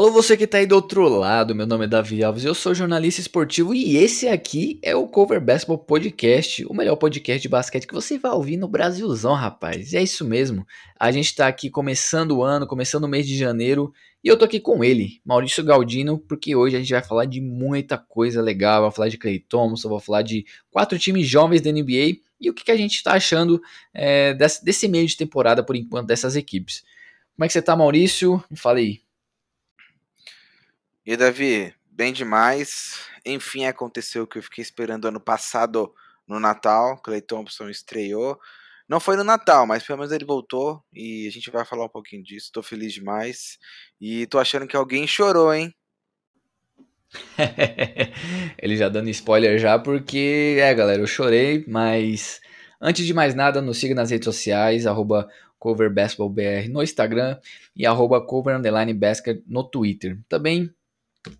Alô, você que tá aí do outro lado, meu nome é Davi Alves, eu sou jornalista esportivo e esse aqui é o Cover Basketball Podcast, o melhor podcast de basquete que você vai ouvir no Brasilzão, rapaz. E é isso mesmo, a gente tá aqui começando o ano, começando o mês de janeiro, e eu tô aqui com ele, Maurício Galdino, porque hoje a gente vai falar de muita coisa legal, vai falar de Clay Thompson, vou falar de quatro times jovens da NBA e o que, que a gente tá achando é, desse, desse meio de temporada, por enquanto, dessas equipes. Como é que você tá, Maurício? Me fala aí. E Davi, bem demais. Enfim, aconteceu o que eu fiquei esperando ano passado no Natal. Clay Thompson estreou. Não foi no Natal, mas pelo menos ele voltou e a gente vai falar um pouquinho disso. Tô feliz demais. E tô achando que alguém chorou, hein? ele já dando spoiler já, porque, é galera, eu chorei, mas antes de mais nada, nos siga nas redes sociais, arroba coverbasketballbr no Instagram e arroba cover_basket no Twitter. Também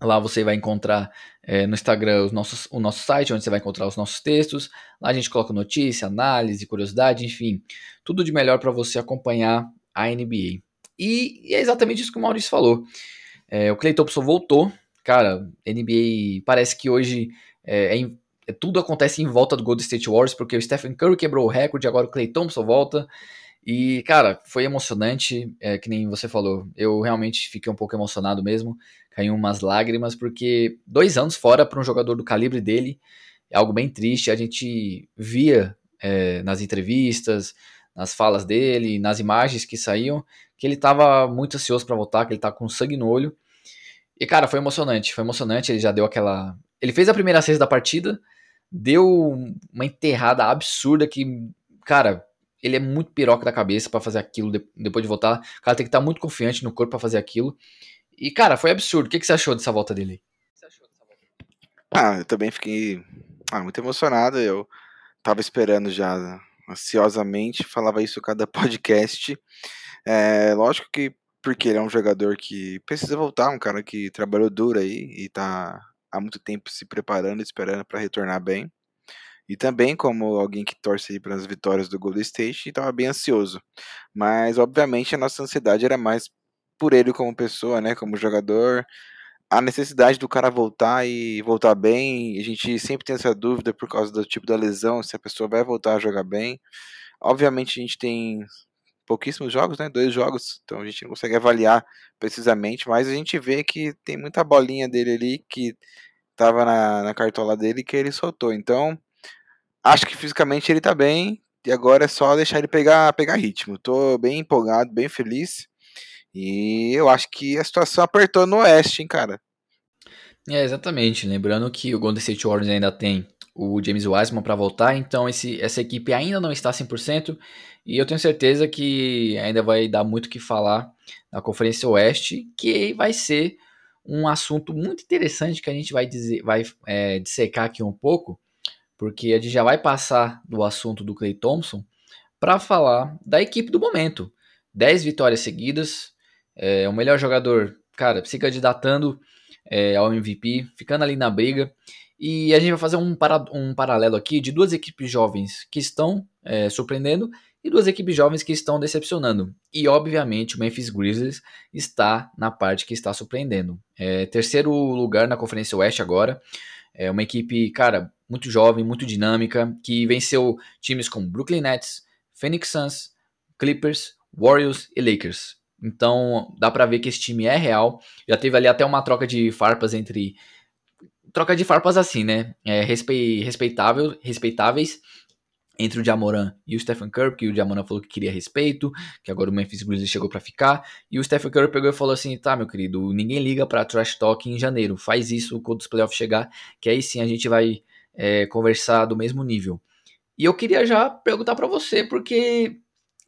Lá você vai encontrar é, no Instagram os nossos, o nosso site, onde você vai encontrar os nossos textos. Lá a gente coloca notícia, análise, curiosidade, enfim, tudo de melhor para você acompanhar a NBA. E, e, é exatamente isso que o Maurício falou. É, o Clay Thompson voltou. Cara, NBA parece que hoje é, é, é, tudo acontece em volta do Golden State Warriors, porque o Stephen Curry quebrou o recorde, agora o Clay Thompson volta. E, cara, foi emocionante, é, que nem você falou. Eu realmente fiquei um pouco emocionado mesmo caiu umas lágrimas, porque dois anos fora para um jogador do calibre dele é algo bem triste. A gente via é, nas entrevistas, nas falas dele, nas imagens que saíam, que ele estava muito ansioso para voltar, que ele tá com sangue no olho. E, cara, foi emocionante, foi emocionante. Ele já deu aquela. Ele fez a primeira cesta da partida, deu uma enterrada absurda que, cara, ele é muito piroca da cabeça para fazer aquilo depois de voltar. O cara tem que estar tá muito confiante no corpo para fazer aquilo. E, cara, foi absurdo. O que, que você achou dessa volta dele? Ah, eu também fiquei ah, muito emocionado. Eu tava esperando já ansiosamente, falava isso cada podcast. É, lógico que porque ele é um jogador que precisa voltar, um cara que trabalhou duro aí e tá há muito tempo se preparando, esperando para retornar bem. E também como alguém que torce para as vitórias do Golden State, estava bem ansioso. Mas obviamente a nossa ansiedade era mais por ele como pessoa, né, como jogador, a necessidade do cara voltar e voltar bem, a gente sempre tem essa dúvida por causa do tipo da lesão, se a pessoa vai voltar a jogar bem. Obviamente a gente tem pouquíssimos jogos, né, dois jogos, então a gente não consegue avaliar precisamente, mas a gente vê que tem muita bolinha dele ali que tava na, na cartola dele que ele soltou. Então, acho que fisicamente ele tá bem, e agora é só deixar ele pegar, pegar ritmo. Tô bem empolgado, bem feliz. E eu acho que a situação apertou no Oeste, hein, cara. É, exatamente. Lembrando que o Golden State Warriors ainda tem o James Wiseman para voltar, então esse, essa equipe ainda não está 100%, e eu tenho certeza que ainda vai dar muito o que falar na Conferência Oeste, que vai ser um assunto muito interessante que a gente vai, dizer, vai é, dissecar aqui um pouco, porque a gente já vai passar do assunto do Clay Thompson para falar da equipe do momento. 10 vitórias seguidas, é, o melhor jogador, cara, se candidatando é, ao MVP, ficando ali na briga. E a gente vai fazer um, para, um paralelo aqui de duas equipes jovens que estão é, surpreendendo e duas equipes jovens que estão decepcionando. E obviamente o Memphis Grizzlies está na parte que está surpreendendo. É, terceiro lugar na Conferência Oeste agora. É uma equipe, cara, muito jovem, muito dinâmica, que venceu times como Brooklyn Nets, Phoenix Suns, Clippers, Warriors e Lakers. Então dá para ver que esse time é real. Já teve ali até uma troca de farpas entre. Troca de farpas assim, né? É, respeitável, respeitáveis entre o Jamoran e o Stephen Curry, que o Jamoran falou que queria respeito, que agora o Memphis Grizzlies chegou para ficar, e o Stephen Curry pegou e falou assim, tá, meu querido, ninguém liga para trash talk em janeiro, faz isso quando os playoffs chegar, que aí sim a gente vai é, conversar do mesmo nível. E eu queria já perguntar para você, porque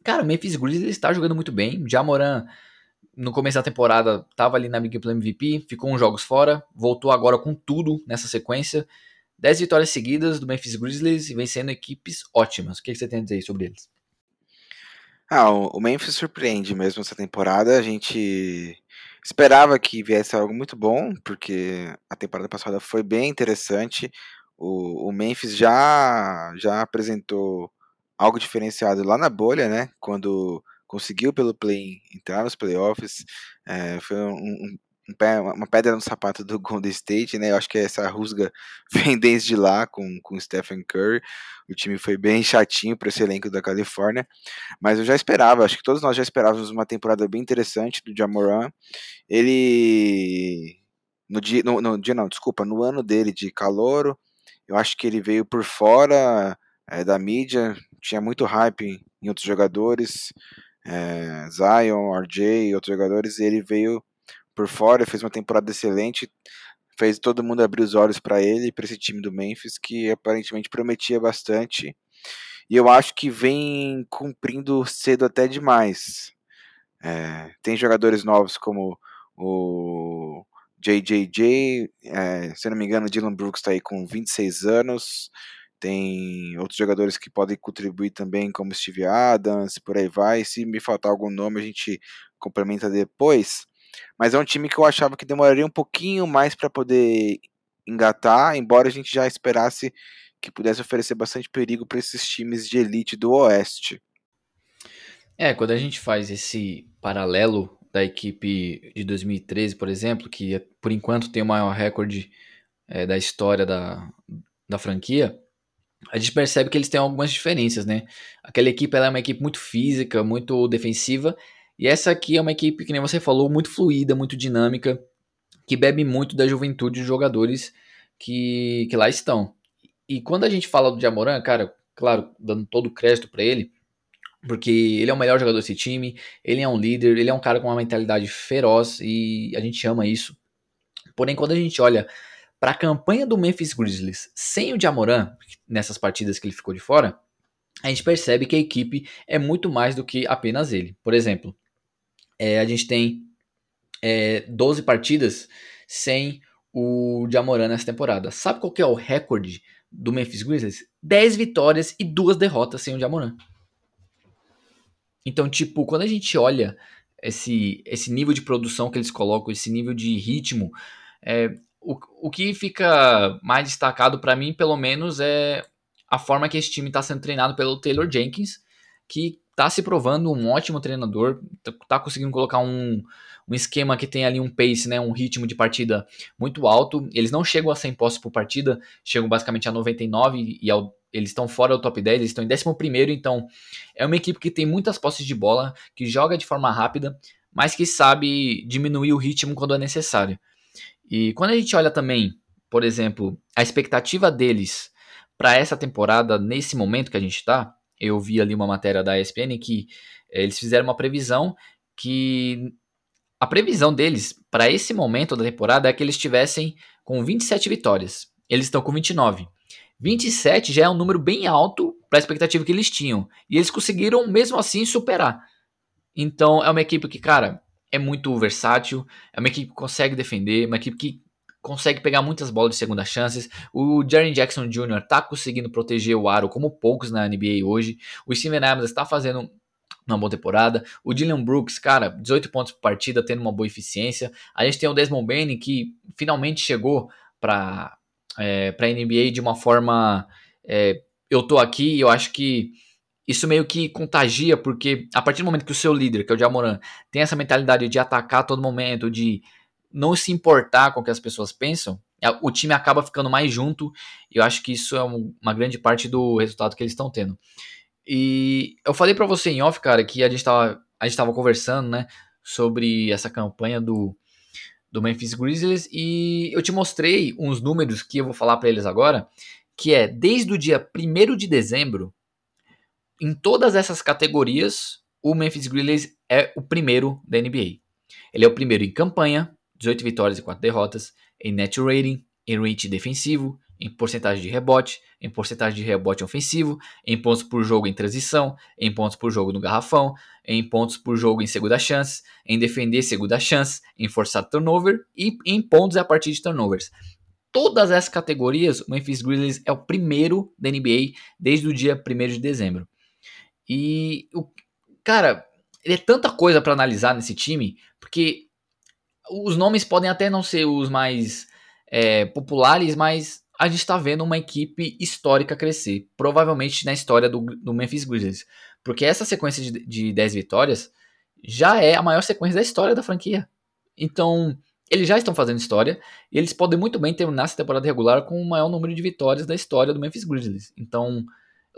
Cara, o Memphis Grizzlies está jogando muito bem. Jamoran, no começo da temporada, estava ali na briga pelo MVP, ficou uns jogos fora, voltou agora com tudo nessa sequência. 10 vitórias seguidas do Memphis Grizzlies e vencendo equipes ótimas. O que você tem a dizer sobre eles? Ah, o Memphis surpreende mesmo essa temporada. A gente esperava que viesse algo muito bom, porque a temporada passada foi bem interessante. O, o Memphis já, já apresentou algo diferenciado lá na bolha, né? Quando conseguiu pelo play entrar nos playoffs, é, foi um, um, uma pedra no sapato do Golden State, né? Eu acho que essa rusga vem desde lá com, com Stephen Curry. O time foi bem chatinho para esse elenco da Califórnia, mas eu já esperava, acho que todos nós já esperávamos uma temporada bem interessante do Jamoran. Ele no dia, no, no dia não, desculpa, no ano dele de calouro, eu acho que ele veio por fora é, da mídia, tinha muito hype em outros jogadores, é, Zion, RJ e outros jogadores, e ele veio por fora, fez uma temporada excelente, fez todo mundo abrir os olhos para ele, para esse time do Memphis, que aparentemente prometia bastante. E eu acho que vem cumprindo cedo até demais. É, tem jogadores novos como o JJJ, é, se não me engano, Dylan Brooks está aí com 26 anos. Tem outros jogadores que podem contribuir também, como Steve Adams, por aí vai. Se me faltar algum nome, a gente complementa depois. Mas é um time que eu achava que demoraria um pouquinho mais para poder engatar, embora a gente já esperasse que pudesse oferecer bastante perigo para esses times de elite do Oeste. É, quando a gente faz esse paralelo da equipe de 2013, por exemplo, que por enquanto tem o maior recorde é, da história da, da franquia, a gente percebe que eles têm algumas diferenças, né? Aquela equipe é uma equipe muito física, muito defensiva, e essa aqui é uma equipe, que nem você falou, muito fluida, muito dinâmica, que bebe muito da juventude de jogadores que, que lá estão. E quando a gente fala do Jamoran, cara, claro, dando todo o crédito para ele, porque ele é o melhor jogador desse time, ele é um líder, ele é um cara com uma mentalidade feroz e a gente ama isso. Porém, quando a gente olha para a campanha do Memphis Grizzlies sem o Jamoran, nessas partidas que ele ficou de fora, a gente percebe que a equipe é muito mais do que apenas ele. Por exemplo, é, a gente tem é, 12 partidas sem o Jamoran nessa temporada. Sabe qual que é o recorde do Memphis Grizzlies? 10 vitórias e 2 derrotas sem o Jamoran. Então, tipo, quando a gente olha esse, esse nível de produção que eles colocam, esse nível de ritmo, é, o, o que fica mais destacado para mim, pelo menos, é a forma que esse time está sendo treinado pelo Taylor Jenkins, que está se provando um ótimo treinador, está conseguindo colocar um, um esquema que tem ali um pace, né, um ritmo de partida muito alto. Eles não chegam a 100 posses por partida, chegam basicamente a 99 e ao, eles estão fora do top 10, eles estão em 11, então é uma equipe que tem muitas posses de bola, que joga de forma rápida, mas que sabe diminuir o ritmo quando é necessário. E quando a gente olha também, por exemplo, a expectativa deles para essa temporada, nesse momento que a gente está, eu vi ali uma matéria da ESPN que eh, eles fizeram uma previsão que a previsão deles para esse momento da temporada é que eles estivessem com 27 vitórias. Eles estão com 29. 27 já é um número bem alto para a expectativa que eles tinham. E eles conseguiram, mesmo assim, superar. Então, é uma equipe que, cara, é muito versátil. É uma equipe que consegue defender. Uma equipe que consegue pegar muitas bolas de segunda chances. O Jaren Jackson Jr. tá conseguindo proteger o aro como poucos na NBA hoje. O Steven Adams está fazendo uma boa temporada. O Dylan Brooks, cara, 18 pontos por partida, tendo uma boa eficiência. A gente tem o Desmond Bain, que finalmente chegou para é, para NBA de uma forma. É, eu tô aqui e eu acho que isso meio que contagia, porque a partir do momento que o seu líder, que é o Jamoran, tem essa mentalidade de atacar a todo momento, de não se importar com o que as pessoas pensam, o time acaba ficando mais junto. E eu acho que isso é uma grande parte do resultado que eles estão tendo. E eu falei para você em off, cara, que a gente tava, a gente tava conversando, né, sobre essa campanha do, do Memphis Grizzlies e eu te mostrei uns números que eu vou falar para eles agora, que é desde o dia 1 de dezembro, em todas essas categorias, o Memphis Grizzlies é o primeiro da NBA. Ele é o primeiro em campanha, 18 vitórias e 4 derrotas, em net rating, em rate defensivo, em porcentagem de rebote, em porcentagem de rebote ofensivo, em pontos por jogo em transição, em pontos por jogo no garrafão, em pontos por jogo em segunda chance, em defender segunda chance, em forçar turnover e em pontos a partir de turnovers. Todas essas categorias, o Memphis Grizzlies é o primeiro da NBA desde o dia 1 de dezembro. E, o cara, é tanta coisa para analisar nesse time, porque os nomes podem até não ser os mais é, populares, mas a gente está vendo uma equipe histórica crescer, provavelmente na história do, do Memphis Grizzlies, porque essa sequência de, de 10 vitórias já é a maior sequência da história da franquia. Então, eles já estão fazendo história e eles podem muito bem terminar essa temporada regular com o maior número de vitórias da história do Memphis Grizzlies. Então,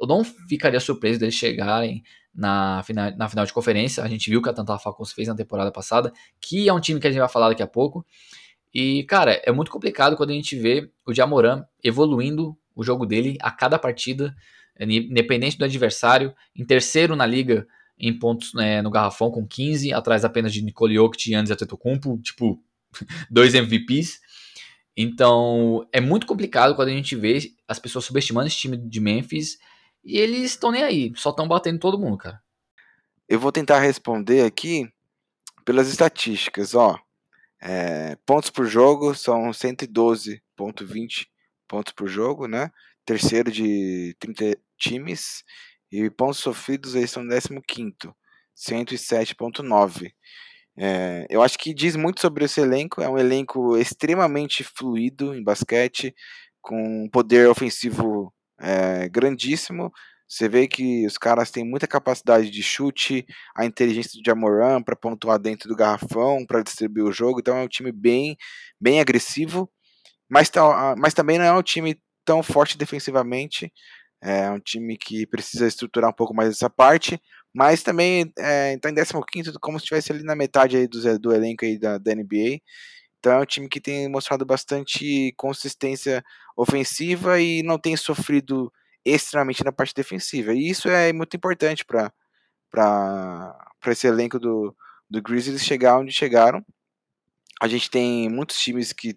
eu não ficaria surpreso deles chegarem na final, na final de conferência. A gente viu o que a Atlanta Falcons fez na temporada passada, que é um time que a gente vai falar daqui a pouco. E, cara, é muito complicado quando a gente vê o Jamoran evoluindo o jogo dele a cada partida, independente do adversário, em terceiro na liga em pontos né, no garrafão com 15, atrás apenas de Nicole Jokic e Giannis Antetokounmpo, tipo, dois MVPs. Então, é muito complicado quando a gente vê as pessoas subestimando esse time de Memphis e eles estão nem aí, só estão batendo todo mundo, cara. Eu vou tentar responder aqui pelas estatísticas, ó. É, pontos por jogo são 112.20 pontos por jogo, né? Terceiro de 30 times. E pontos sofridos aí são 15, 107.9. É, eu acho que diz muito sobre esse elenco. É um elenco extremamente fluido em basquete, com um poder ofensivo é, grandíssimo. Você vê que os caras têm muita capacidade de chute, a inteligência de Amoran para pontuar dentro do garrafão, para distribuir o jogo. Então é um time bem, bem agressivo, mas, tá, mas também não é um time tão forte defensivamente. É um time que precisa estruturar um pouco mais essa parte, mas também está é, tá em 15 como se estivesse ali na metade aí do, do elenco aí da, da NBA. Então é um time que tem mostrado bastante consistência ofensiva e não tem sofrido extremamente na parte defensiva. E isso é muito importante para esse elenco do, do Grizzlies chegar onde chegaram. A gente tem muitos times que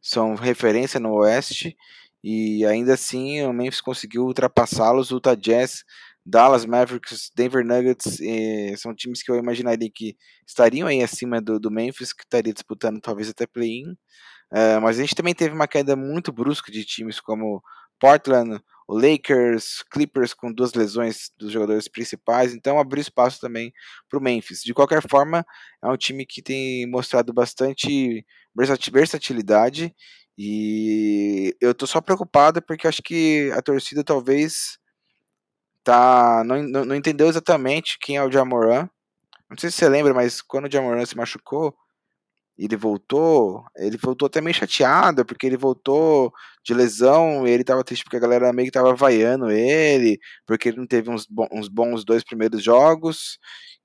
são referência no Oeste e ainda assim o Memphis conseguiu ultrapassá-los. Utah Jazz, Dallas Mavericks, Denver Nuggets eh, são times que eu imaginaria que estariam aí acima do, do Memphis, que estaria disputando talvez até play-in. Uh, mas a gente também teve uma queda muito brusca de times como Portland, o Lakers, Clippers com duas lesões dos jogadores principais, então abriu espaço também para o Memphis. De qualquer forma, é um time que tem mostrado bastante versatilidade e eu tô só preocupado porque acho que a torcida talvez tá não, não, não entendeu exatamente quem é o Jamoran. Não sei se você lembra, mas quando o Jamoran se machucou, ele voltou, ele voltou até meio chateado, porque ele voltou de lesão, ele tava triste porque a galera meio que tava vaiando ele, porque ele não teve uns, uns bons dois primeiros jogos,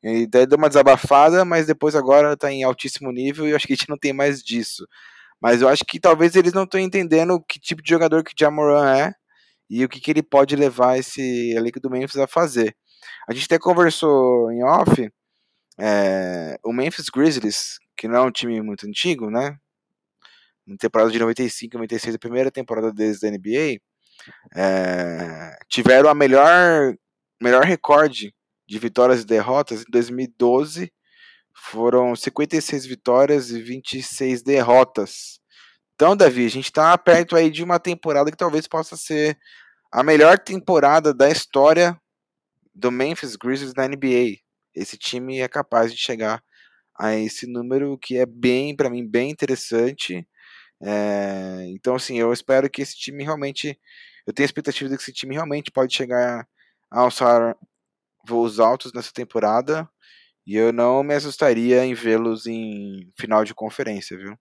e daí deu uma desabafada, mas depois agora tá em altíssimo nível, e eu acho que a gente não tem mais disso. Mas eu acho que talvez eles não estão entendendo que tipo de jogador que o Jamoran é, e o que, que ele pode levar esse elenco do Memphis a fazer. A gente até conversou em off, é, o Memphis Grizzlies, que não é um time muito antigo, né? Na temporada de 95 e 96, a primeira temporada deles da NBA, é, tiveram a melhor, melhor recorde de vitórias e derrotas em 2012. Foram 56 vitórias e 26 derrotas. Então, Davi, a gente está perto aí de uma temporada que talvez possa ser a melhor temporada da história do Memphis Grizzlies na NBA. Esse time é capaz de chegar a esse número que é bem, para mim, bem interessante. É, então, assim, eu espero que esse time realmente. Eu tenho a expectativa de que esse time realmente pode chegar a alçar voos altos nessa temporada. E eu não me assustaria em vê-los em final de conferência, viu?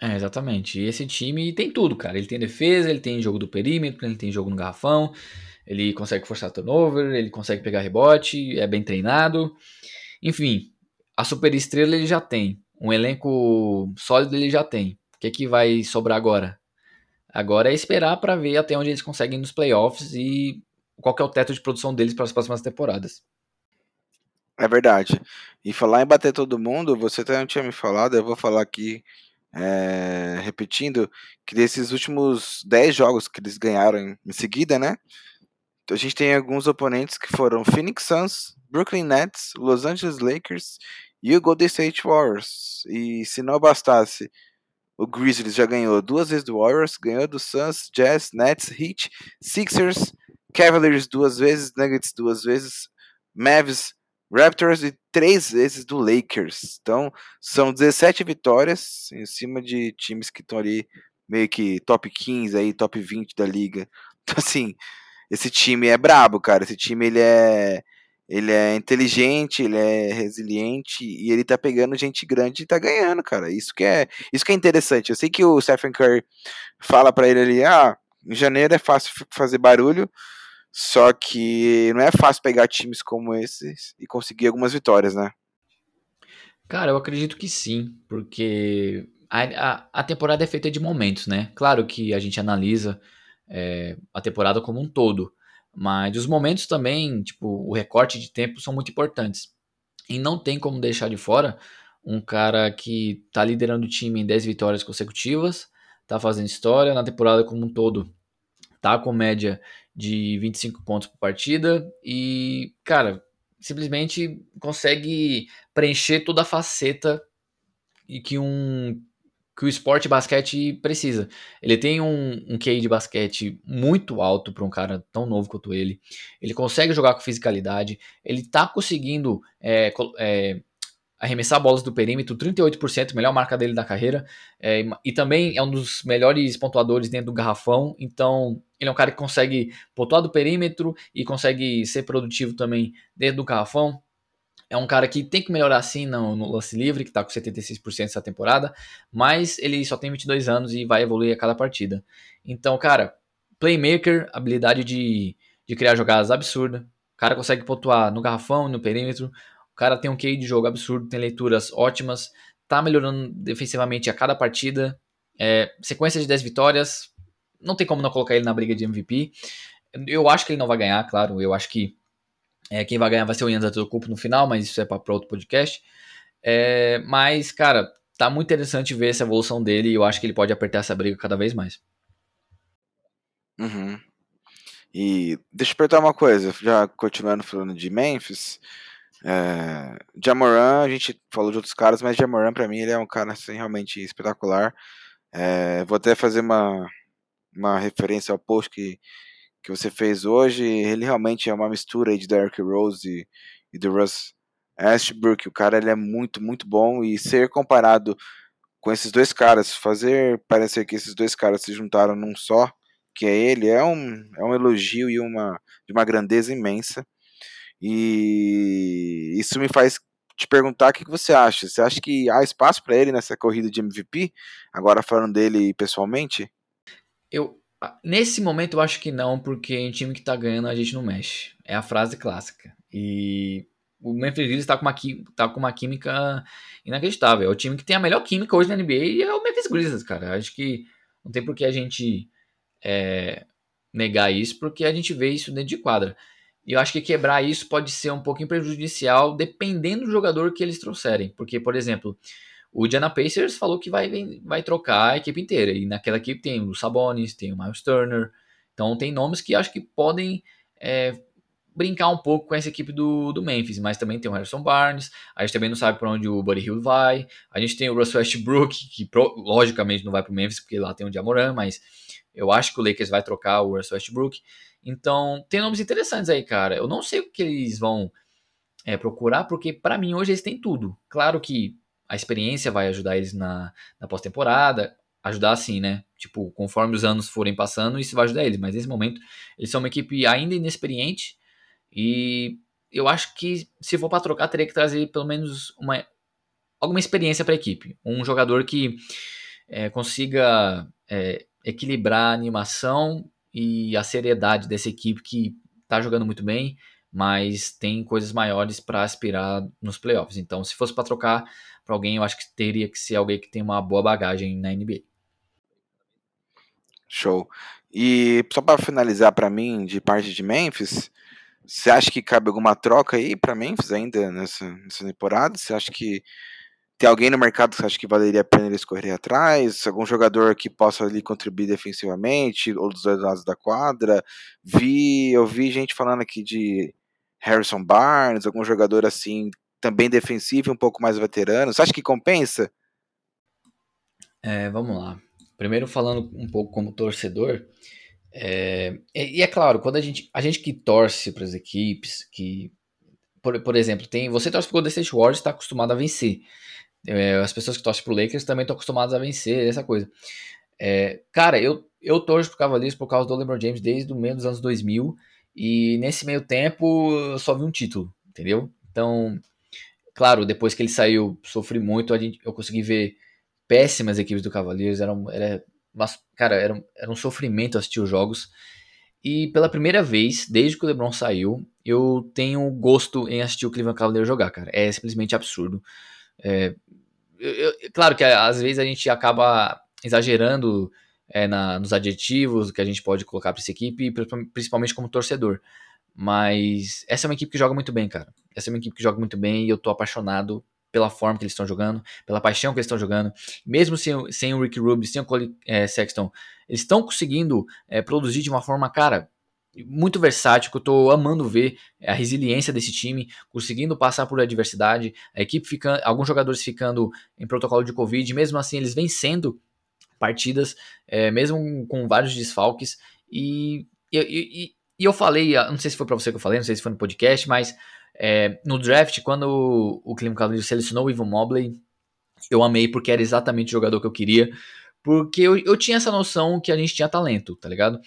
É, exatamente. E esse time tem tudo, cara. Ele tem defesa, ele tem jogo do perímetro, ele tem jogo no garrafão, ele consegue forçar turnover, ele consegue pegar rebote, é bem treinado. Enfim, a super estrela ele já tem. Um elenco sólido ele já tem. O que, é que vai sobrar agora? Agora é esperar para ver até onde eles conseguem nos playoffs e qual é o teto de produção deles para as próximas temporadas. É verdade. E falar em bater todo mundo, você até não tinha me falado, eu vou falar aqui é, repetindo, que desses últimos 10 jogos que eles ganharam em seguida, né? A gente tem alguns oponentes que foram Phoenix Suns, Brooklyn Nets, Los Angeles Lakers e o Golden State Warriors. E se não bastasse, o Grizzlies já ganhou duas vezes do Warriors, ganhou do Suns, Jazz, Nets, Heat, Sixers, Cavaliers duas vezes, Nuggets duas vezes, Mavs, Raptors e três vezes do Lakers. Então, são 17 vitórias em cima de times que estão ali meio que top 15 aí, top 20 da liga. Então, assim, esse time é brabo, cara. Esse time ele é ele é inteligente, ele é resiliente e ele tá pegando gente grande e tá ganhando, cara. Isso que é, isso que é interessante. Eu sei que o Stephen Curry fala para ele ali, ah, em janeiro é fácil fazer barulho, só que não é fácil pegar times como esses e conseguir algumas vitórias, né? Cara, eu acredito que sim, porque a, a, a temporada é feita de momentos, né? Claro que a gente analisa é, a temporada como um todo, mas os momentos também, tipo, o recorte de tempo são muito importantes. E não tem como deixar de fora um cara que tá liderando o time em 10 vitórias consecutivas, tá fazendo história na temporada como um todo, tá com média de 25 pontos por partida e, cara, simplesmente consegue preencher toda a faceta e que um que o esporte basquete precisa. Ele tem um, um QI de basquete muito alto para um cara tão novo quanto ele. Ele consegue jogar com fisicalidade. Ele está conseguindo é, é, arremessar bolas do perímetro, 38%, melhor marca dele da carreira. É, e também é um dos melhores pontuadores dentro do garrafão. Então, ele é um cara que consegue pontuar do perímetro e consegue ser produtivo também dentro do garrafão. É um cara que tem que melhorar sim no, no lance livre, que está com 76% essa temporada, mas ele só tem 22 anos e vai evoluir a cada partida. Então, cara, playmaker, habilidade de, de criar jogadas absurda. O cara consegue pontuar no garrafão, no perímetro. O cara tem um QI de jogo absurdo, tem leituras ótimas, tá melhorando defensivamente a cada partida. É, sequência de 10 vitórias, não tem como não colocar ele na briga de MVP. Eu acho que ele não vai ganhar, claro. Eu acho que é, quem vai ganhar vai ser o Yannis Antetokounmpo no final, mas isso é para outro podcast. É, mas, cara, tá muito interessante ver essa evolução dele e eu acho que ele pode apertar essa briga cada vez mais. Uhum. E deixa eu perguntar uma coisa, já continuando falando de Memphis, é, Jamoran, a gente falou de outros caras, mas Jamoran para mim ele é um cara assim, realmente espetacular. É, vou até fazer uma, uma referência ao post que que você fez hoje, ele realmente é uma mistura de Derrick Rose e, e do Russ Ashbrook. O cara ele é muito, muito bom e ser comparado com esses dois caras, fazer parecer que esses dois caras se juntaram num só, que é ele, é um, é um elogio e uma, de uma grandeza imensa. E isso me faz te perguntar o que você acha. Você acha que há espaço para ele nessa corrida de MVP? Agora falando dele pessoalmente? Eu, Nesse momento eu acho que não, porque em time que tá ganhando a gente não mexe. É a frase clássica. E o Memphis Grizzlies tá com uma, tá com uma química inacreditável. É o time que tem a melhor química hoje na NBA e é o Memphis Grizzlies, cara. Acho que não tem por que a gente é, negar isso, porque a gente vê isso dentro de quadra. E eu acho que quebrar isso pode ser um pouquinho prejudicial, dependendo do jogador que eles trouxerem. Porque, por exemplo, o Indiana Pacers falou que vai, vai trocar a equipe inteira. E naquela equipe tem o Sabonis, tem o Miles Turner. Então tem nomes que acho que podem é, brincar um pouco com essa equipe do, do Memphis. Mas também tem o Harrison Barnes. A gente também não sabe para onde o Buddy Hill vai. A gente tem o Russell Westbrook, que pro, logicamente não vai para o Memphis, porque lá tem o Jamoran. Mas eu acho que o Lakers vai trocar o Russell Westbrook. Então tem nomes interessantes aí, cara. Eu não sei o que eles vão é, procurar, porque para mim hoje eles têm tudo. Claro que a experiência vai ajudar eles na, na pós-temporada, ajudar assim, né? Tipo, conforme os anos forem passando, isso vai ajudar eles, mas nesse momento eles são uma equipe ainda inexperiente e eu acho que se for para trocar, teria que trazer pelo menos uma alguma experiência para a equipe, um jogador que é, consiga é, equilibrar a animação e a seriedade dessa equipe que está jogando muito bem, mas tem coisas maiores para aspirar nos playoffs. Então, se fosse para trocar, para alguém, eu acho que teria que ser alguém que tem uma boa bagagem na NBA. Show. E só para finalizar para mim, de parte de Memphis, você acha que cabe alguma troca aí para Memphis ainda nessa, nessa temporada? Você acha que tem alguém no mercado que você acha que valeria a pena eles correr atrás? Algum jogador que possa ali contribuir defensivamente, ou dos dois lados da quadra? Vi, eu vi gente falando aqui de Harrison Barnes, algum jogador assim também defensivo, um pouco mais veterano. Você acha que compensa? É, vamos lá. Primeiro falando um pouco como torcedor, é, e, é claro, quando a gente, a gente que torce para as equipes, que, por, por exemplo, tem você torce para o Golden State Warriors, está acostumado a vencer. É, as pessoas que torcem para o Lakers também estão acostumadas a vencer, essa coisa. É, cara, eu, eu torço para o Cavaliers por causa do LeBron James desde o meio dos anos 2000 e nesse meio tempo eu só vi um título. entendeu? Então, claro, depois que ele saiu, sofri muito, gente, eu consegui ver péssimas equipes do Cavaliers, era, era, cara, era, era um sofrimento assistir os jogos. E pela primeira vez, desde que o LeBron saiu, eu tenho gosto em assistir o Cleveland Cavaliers jogar, cara. É simplesmente absurdo. É, eu, eu, claro que às vezes a gente acaba exagerando é, na, nos adjetivos que a gente pode colocar para essa equipe, principalmente como torcedor. Mas essa é uma equipe que joga muito bem, cara. Essa é uma equipe que joga muito bem e eu tô apaixonado pela forma que eles estão jogando, pela paixão que eles estão jogando. Mesmo sem, sem o Rick Rubio, sem o Cole é, Sexton, eles estão conseguindo é, produzir de uma forma, cara, muito versátil, que eu tô amando ver a resiliência desse time, conseguindo passar por adversidade, a equipe ficando, alguns jogadores ficando em protocolo de Covid, mesmo assim eles vencendo partidas, é, mesmo com vários desfalques, e, e, e, e eu falei, não sei se foi para você que eu falei, não sei se foi no podcast, mas é, no draft, quando o, o Cavaliers selecionou o Ivan Mobley, eu amei porque era exatamente o jogador que eu queria, porque eu, eu tinha essa noção que a gente tinha talento, tá ligado?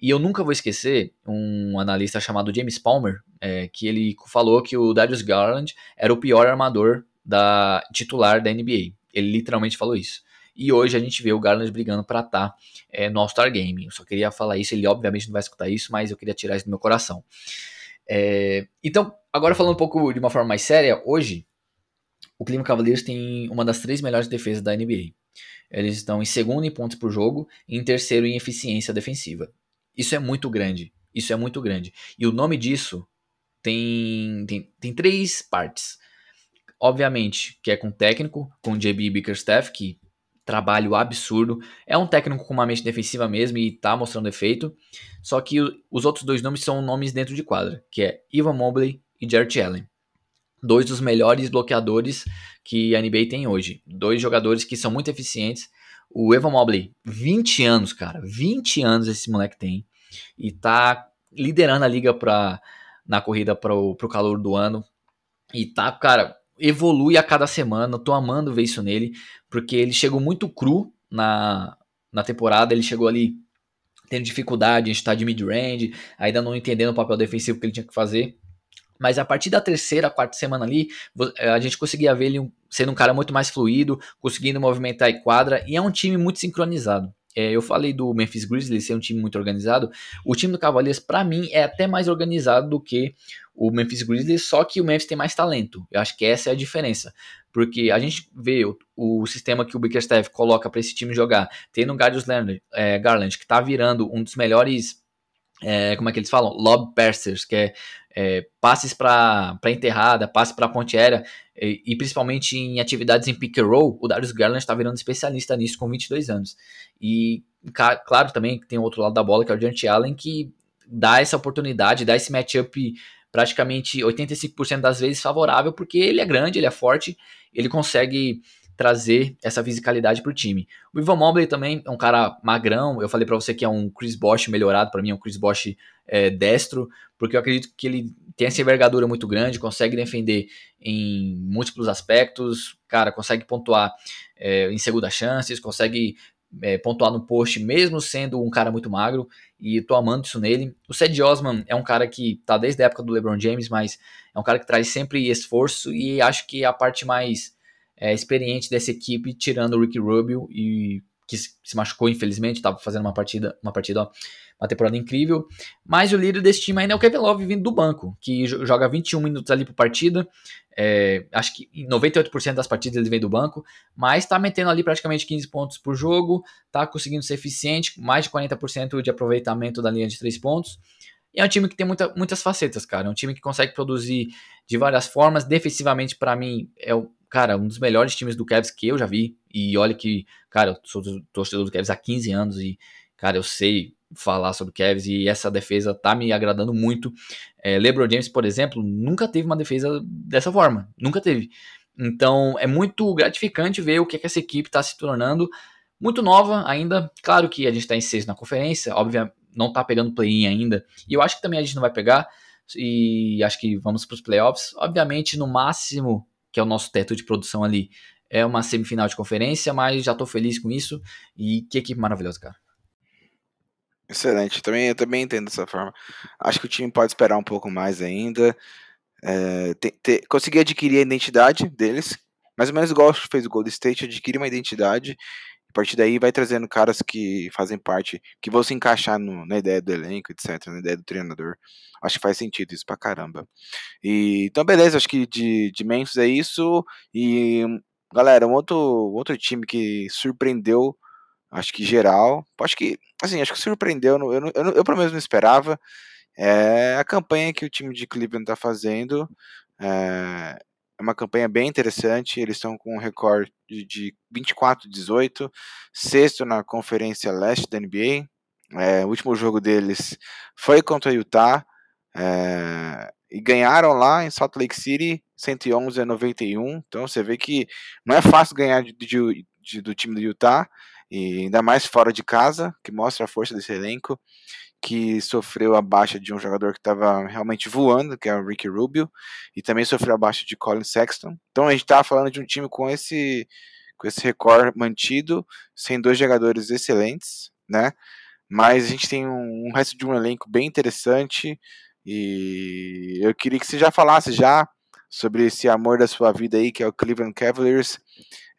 E eu nunca vou esquecer um analista chamado James Palmer, é, que ele falou que o Darius Garland era o pior armador da titular da NBA. Ele literalmente falou isso. E hoje a gente vê o Garland brigando para estar tá, é, no All-Star Game. Eu só queria falar isso, ele obviamente não vai escutar isso, mas eu queria tirar isso do meu coração. É, então, agora falando um pouco de uma forma mais séria, hoje o Cleveland Cavaliers tem uma das três melhores defesas da NBA. Eles estão em segundo em pontos por jogo e em terceiro em eficiência defensiva. Isso é muito grande. Isso é muito grande. E o nome disso tem, tem, tem três partes. Obviamente, que é com o técnico, com o JB Bickerstaff, que trabalho absurdo. É um técnico com uma mente defensiva mesmo e tá mostrando efeito. Só que os outros dois nomes são nomes dentro de quadra, que é Ivan Mobley e Jarrett Allen. Dois dos melhores bloqueadores que a NBA tem hoje. Dois jogadores que são muito eficientes. O Evan Mobley, 20 anos, cara. 20 anos esse moleque tem. E tá liderando a liga pra, na corrida pro, pro calor do ano. E tá, cara, evolui a cada semana. Tô amando ver isso nele, porque ele chegou muito cru na, na temporada. Ele chegou ali tendo dificuldade em estar de mid-range, ainda não entendendo o papel defensivo que ele tinha que fazer. Mas a partir da terceira, quarta semana ali, eh, a gente conseguia ver ele sendo um cara muito mais fluido, conseguindo movimentar a quadra, e é um time muito sincronizado. É, eu falei do Memphis Grizzlies ser um time muito organizado. O time do Cavaliers, para mim, é até mais organizado do que o Memphis Grizzlies, só que o Memphis tem mais talento. Eu acho que essa é a diferença. Porque a gente vê o, o sistema que o Bickerstaff coloca para esse time jogar, tendo o Gadius Garland, é, Garland, que tá virando um dos melhores, é, como é que eles falam? Lob passers, que é é, passes para enterrada, passes para ponte aérea, e, e, principalmente em atividades em pick and roll, o Darius Garland está virando especialista nisso com 22 anos. E claro também que tem o outro lado da bola, que é o Jarrett Allen, que dá essa oportunidade, dá esse matchup praticamente 85% das vezes favorável, porque ele é grande, ele é forte, ele consegue trazer essa fisicalidade para o time. O Ivan Mobley também é um cara magrão, eu falei para você que é um Chris Bosh melhorado, para mim é um Chris Bosh é, destro, porque eu acredito que ele tem essa envergadura muito grande, consegue defender em múltiplos aspectos, cara, consegue pontuar é, em segunda chances, consegue é, pontuar no post, mesmo sendo um cara muito magro, e tô amando isso nele. O Ced Osman é um cara que tá desde a época do LeBron James, mas é um cara que traz sempre esforço, e acho que é a parte mais é, experiente dessa equipe, tirando o Ricky Rubio, e que se machucou, infelizmente, estava fazendo uma partida, uma partida, ó, uma temporada incrível. Mas o líder desse time ainda é o Kevin Love vindo do banco, que joga 21 minutos ali por partida. É, acho que em 98% das partidas ele vem do banco, mas está metendo ali praticamente 15 pontos por jogo, está conseguindo ser eficiente, mais de 40% de aproveitamento da linha de 3 pontos. E é um time que tem muita, muitas facetas, cara. É um time que consegue produzir de várias formas. Defensivamente, para mim, é o cara, um dos melhores times do Cavs que eu já vi. E olha que, cara, eu sou torcedor do Cavs há 15 anos e, cara, eu sei falar sobre o Cavs e essa defesa tá me agradando muito. É, LeBron James, por exemplo, nunca teve uma defesa dessa forma, nunca teve. Então é muito gratificante ver o que, é que essa equipe está se tornando. Muito nova ainda, claro que a gente está em sexto na conferência, obviamente não está pegando play-in ainda, e eu acho que também a gente não vai pegar, e acho que vamos para os playoffs. Obviamente, no máximo que é o nosso teto de produção ali, é uma semifinal de conferência, mas já estou feliz com isso. E que equipe maravilhosa, cara. Excelente, também, eu também entendo dessa forma. Acho que o time pode esperar um pouco mais ainda. é, ter, ter, conseguir adquirir a identidade deles, mais ou menos igual fez o Gold State, adquirir uma identidade a partir daí vai trazendo caras que fazem parte, que vão se encaixar no, na ideia do elenco, etc., na ideia do treinador. Acho que faz sentido isso pra caramba. E, então, beleza, acho que de, de Memphis é isso. E, galera, um outro, outro time que surpreendeu, acho que geral, acho que, assim, acho que surpreendeu, eu, eu, eu, pelo menos não esperava, é a campanha que o time de Cleveland tá fazendo. É, é uma campanha bem interessante. Eles estão com um recorde de 24-18, sexto na Conferência Leste da NBA. É, o último jogo deles foi contra o Utah é, e ganharam lá em Salt Lake City 111 a 91. Então você vê que não é fácil ganhar de, de, de, do time do Utah e ainda mais fora de casa, que mostra a força desse elenco que sofreu a baixa de um jogador que estava realmente voando, que é o Ricky Rubio, e também sofreu a baixa de Colin Sexton. Então a gente estava falando de um time com esse com esse recorde mantido, sem dois jogadores excelentes, né? Mas a gente tem um, um resto de um elenco bem interessante e eu queria que você já falasse já sobre esse amor da sua vida aí, que é o Cleveland Cavaliers.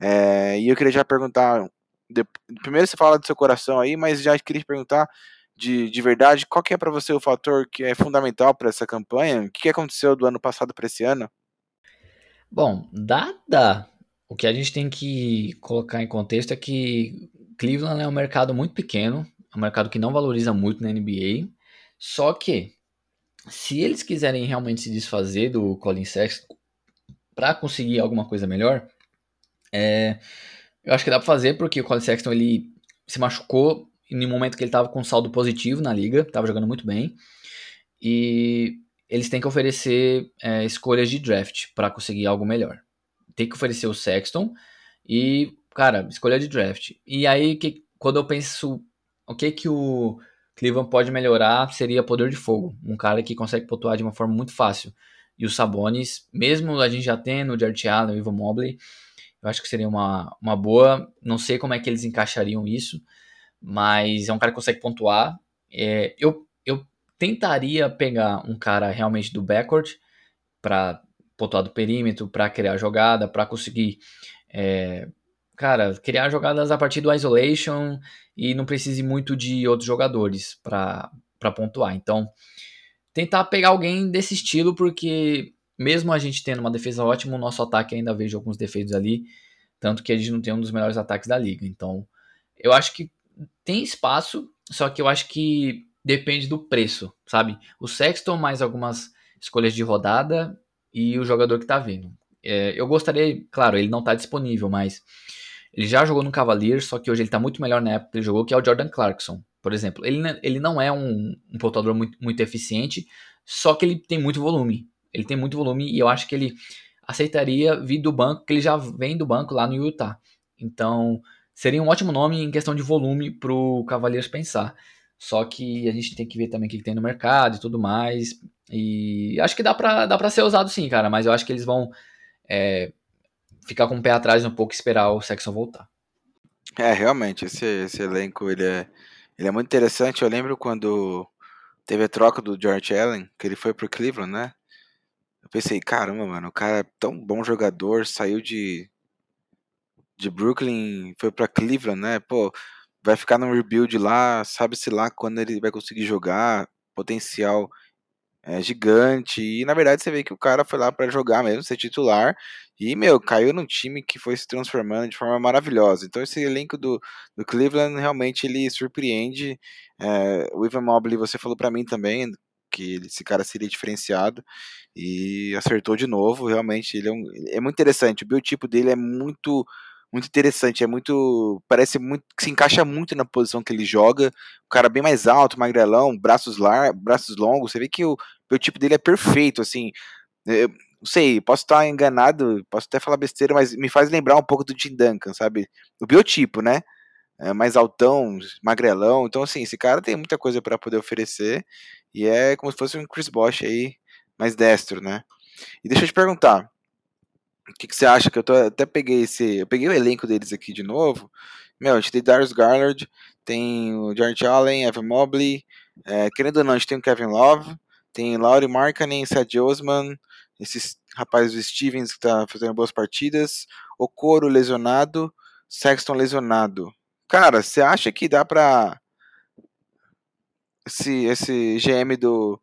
É, e eu queria já perguntar, de, primeiro você fala do seu coração aí, mas já queria te perguntar de, de verdade, qual que é para você o fator que é fundamental para essa campanha? O que aconteceu do ano passado para esse ano? Bom, dada o que a gente tem que colocar em contexto é que Cleveland é um mercado muito pequeno, um mercado que não valoriza muito na NBA, só que se eles quiserem realmente se desfazer do Colin Sexton para conseguir alguma coisa melhor, é, eu acho que dá para fazer porque o Colin Sexton ele se machucou no momento que ele estava com saldo positivo na liga, estava jogando muito bem. E eles têm que oferecer é, escolhas de draft para conseguir algo melhor. Tem que oferecer o Sexton e, cara, escolha de draft. E aí, que, quando eu penso o que que o Cleveland pode melhorar, seria poder de fogo. Um cara que consegue pontuar de uma forma muito fácil. E os Sabonis, mesmo a gente já tendo o Jared Allen, o Ivan Mobley, eu acho que seria uma, uma boa. Não sei como é que eles encaixariam isso, mas é um cara que consegue pontuar. É, eu, eu tentaria pegar um cara realmente do backcourt para pontuar do perímetro, para criar jogada, para conseguir, é, cara, criar jogadas a partir do isolation e não precise muito de outros jogadores para pontuar. Então, tentar pegar alguém desse estilo, porque mesmo a gente tendo uma defesa ótima, o nosso ataque ainda vejo alguns defeitos ali, tanto que a gente não tem um dos melhores ataques da liga. Então, eu acho que tem espaço, só que eu acho que depende do preço, sabe? O Sexton mais algumas escolhas de rodada e o jogador que tá vindo. É, eu gostaria, claro, ele não tá disponível, mas ele já jogou no Cavaliers, só que hoje ele tá muito melhor na época que ele jogou, que é o Jordan Clarkson, por exemplo. Ele, ele não é um, um pontuador muito, muito eficiente, só que ele tem muito volume. Ele tem muito volume e eu acho que ele aceitaria vir do banco, que ele já vem do banco lá no Utah. Então, seria um ótimo nome em questão de volume para o Cavaleiros pensar. Só que a gente tem que ver também o que, tem no mercado e tudo mais. E acho que dá para dá pra ser usado sim, cara. Mas eu acho que eles vão é, ficar com o pé atrás um pouco e esperar o Sexton voltar. É, realmente, esse, esse elenco ele é, ele é muito interessante. Eu lembro quando teve a troca do George Allen, que ele foi pro Cleveland, né? Pensei, caramba, mano, o cara é tão bom jogador, saiu de de Brooklyn foi para Cleveland, né? Pô, vai ficar no rebuild lá, sabe-se lá quando ele vai conseguir jogar, potencial é, gigante. E na verdade você vê que o cara foi lá para jogar mesmo, ser titular. E, meu, caiu num time que foi se transformando de forma maravilhosa. Então esse elenco do, do Cleveland realmente ele surpreende. É, o Ivan Mobley, você falou para mim também que esse cara seria diferenciado e acertou de novo. Realmente ele é, um, é muito interessante. O biotipo dele é muito muito interessante, é muito. Parece muito que se encaixa muito na posição que ele joga. O cara bem mais alto, magrelão, braços lar, braços longos. Você vê que o, o tipo dele é perfeito, assim. Eu, não sei, posso estar enganado, posso até falar besteira, mas me faz lembrar um pouco do Tim Duncan, sabe? O biotipo, né? É mais altão, magrelão. Então, assim, esse cara tem muita coisa para poder oferecer. E é como se fosse um Chris Bosh aí, mais destro, né? E deixa eu te perguntar. O que, que, você acha? Que eu tô, até peguei esse. Eu peguei o elenco deles aqui de novo. Meu, a gente tem Darius Garland, tem o George Allen, Evan Mobley. É, querendo ou não, a gente tem o Kevin Love, tem Laurie Markkanen, Seth Osman, esses rapazes do Stevens que tá fazendo boas partidas, o Coro lesionado, Sexton lesionado. Cara, você acha que dá pra esse, esse GM do,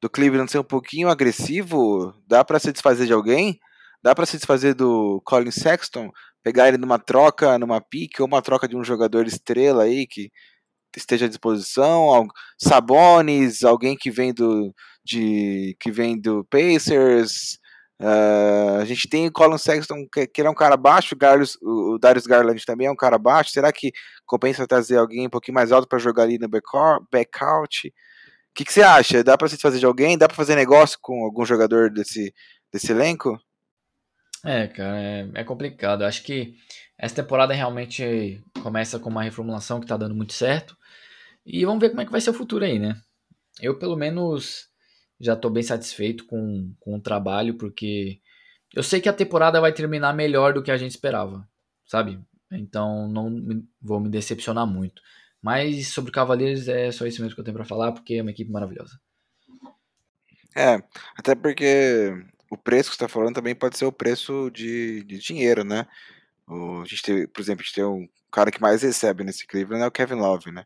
do Cleveland ser um pouquinho agressivo? Dá para se desfazer de alguém? Dá para se desfazer do Colin Sexton? Pegar ele numa troca, numa pique, ou uma troca de um jogador estrela aí que esteja à disposição? Sabonis, alguém que vem do, de, que vem do Pacers. Uh, a gente tem Colin Sexton, que, é um cara baixo, o Darius Garland também é um cara baixo. Será que compensa trazer alguém um pouquinho mais alto para jogar ali no backout? O que, que você acha? Dá para se fazer de alguém? Dá para fazer negócio com algum jogador desse, desse elenco? É, cara, é, é complicado. acho que essa temporada realmente começa com uma reformulação que tá dando muito certo. E vamos ver como é que vai ser o futuro aí, né? Eu, pelo menos, já estou bem satisfeito com, com o trabalho, porque eu sei que a temporada vai terminar melhor do que a gente esperava, sabe? Então não me, vou me decepcionar muito. Mas sobre Cavaleiros é só isso mesmo que eu tenho para falar, porque é uma equipe maravilhosa. É, até porque o preço que você está falando também pode ser o preço de, de dinheiro, né? O, a gente tem, por exemplo, a gente tem um cara que mais recebe nesse Cleveland é o Kevin Love, né?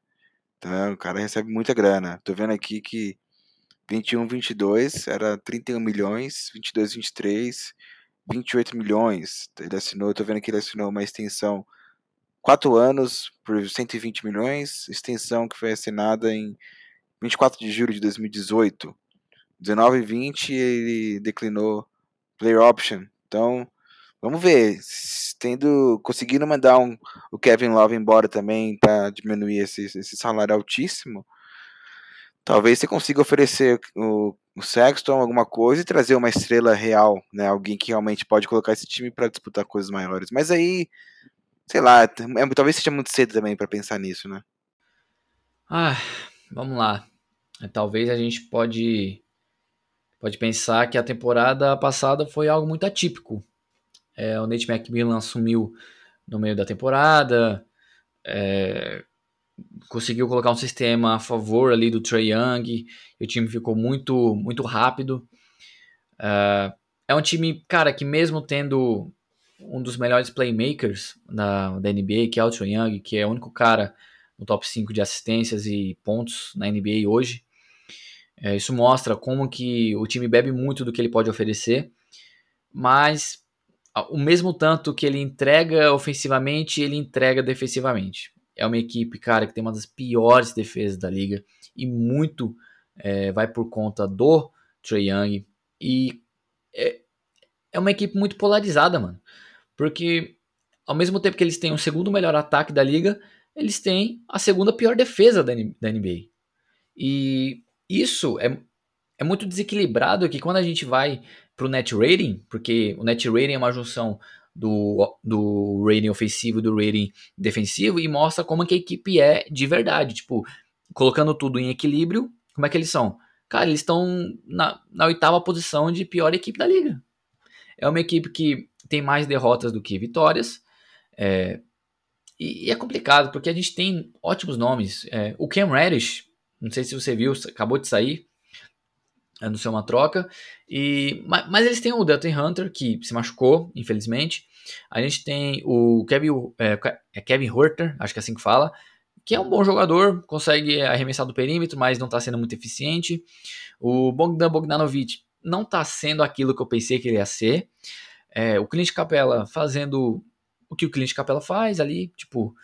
Então o cara recebe muita grana. Tô vendo aqui que 21, 22 era 31 milhões, 22, 23, 28 milhões. Ele assinou, tô vendo que ele assinou uma extensão 4 anos por 120 milhões, extensão que foi assinada em 24 de julho de 2018. 19 e 20 ele declinou player option. Então, vamos ver. Tendo conseguindo mandar um, o Kevin Love embora também para diminuir esse, esse salário altíssimo Talvez você consiga oferecer o, o Sexton alguma coisa e trazer uma estrela real, né? Alguém que realmente pode colocar esse time para disputar coisas maiores. Mas aí, sei lá, é, talvez seja muito cedo também para pensar nisso, né? Ah, vamos lá. Talvez a gente pode pode pensar que a temporada passada foi algo muito atípico. É, o Nate McMillan assumiu no meio da temporada, é, conseguiu colocar um sistema a favor ali do Trey Young, o time ficou muito, muito rápido. Uh, é um time, cara, que mesmo tendo um dos melhores playmakers da, da NBA, que é o Trey Young, que é o único cara no top 5 de assistências e pontos na NBA hoje, é, isso mostra como que o time bebe muito do que ele pode oferecer, mas o mesmo tanto que ele entrega ofensivamente, ele entrega defensivamente é uma equipe, cara, que tem uma das piores defesas da liga e muito é, vai por conta do Trey Young. E é, é uma equipe muito polarizada, mano. Porque ao mesmo tempo que eles têm o segundo melhor ataque da liga, eles têm a segunda pior defesa da, da NBA. E isso é, é muito desequilibrado que quando a gente vai pro net rating, porque o net rating é uma junção do, do rating ofensivo e do rating defensivo e mostra como que a equipe é de verdade. Tipo, colocando tudo em equilíbrio, como é que eles são? Cara, eles estão na, na oitava posição de pior equipe da liga. É uma equipe que tem mais derrotas do que vitórias. É, e, e, é complicado, porque a gente tem ótimos nomes. É, o Cam Reddish, não sei se você viu, acabou de sair anunciou uma troca. E, mas, mas, eles têm o Delton Hunter, que se machucou, infelizmente. A gente tem o Kevin, é, é Kevin Horter, acho que é assim que fala, que é um bom jogador, consegue arremessar do perímetro, mas não está sendo muito eficiente. O Bogdan Bogdanovic não está sendo aquilo que eu pensei que ele ia ser. É, o Clint Capella fazendo o que o Clint Capella faz ali, tipo,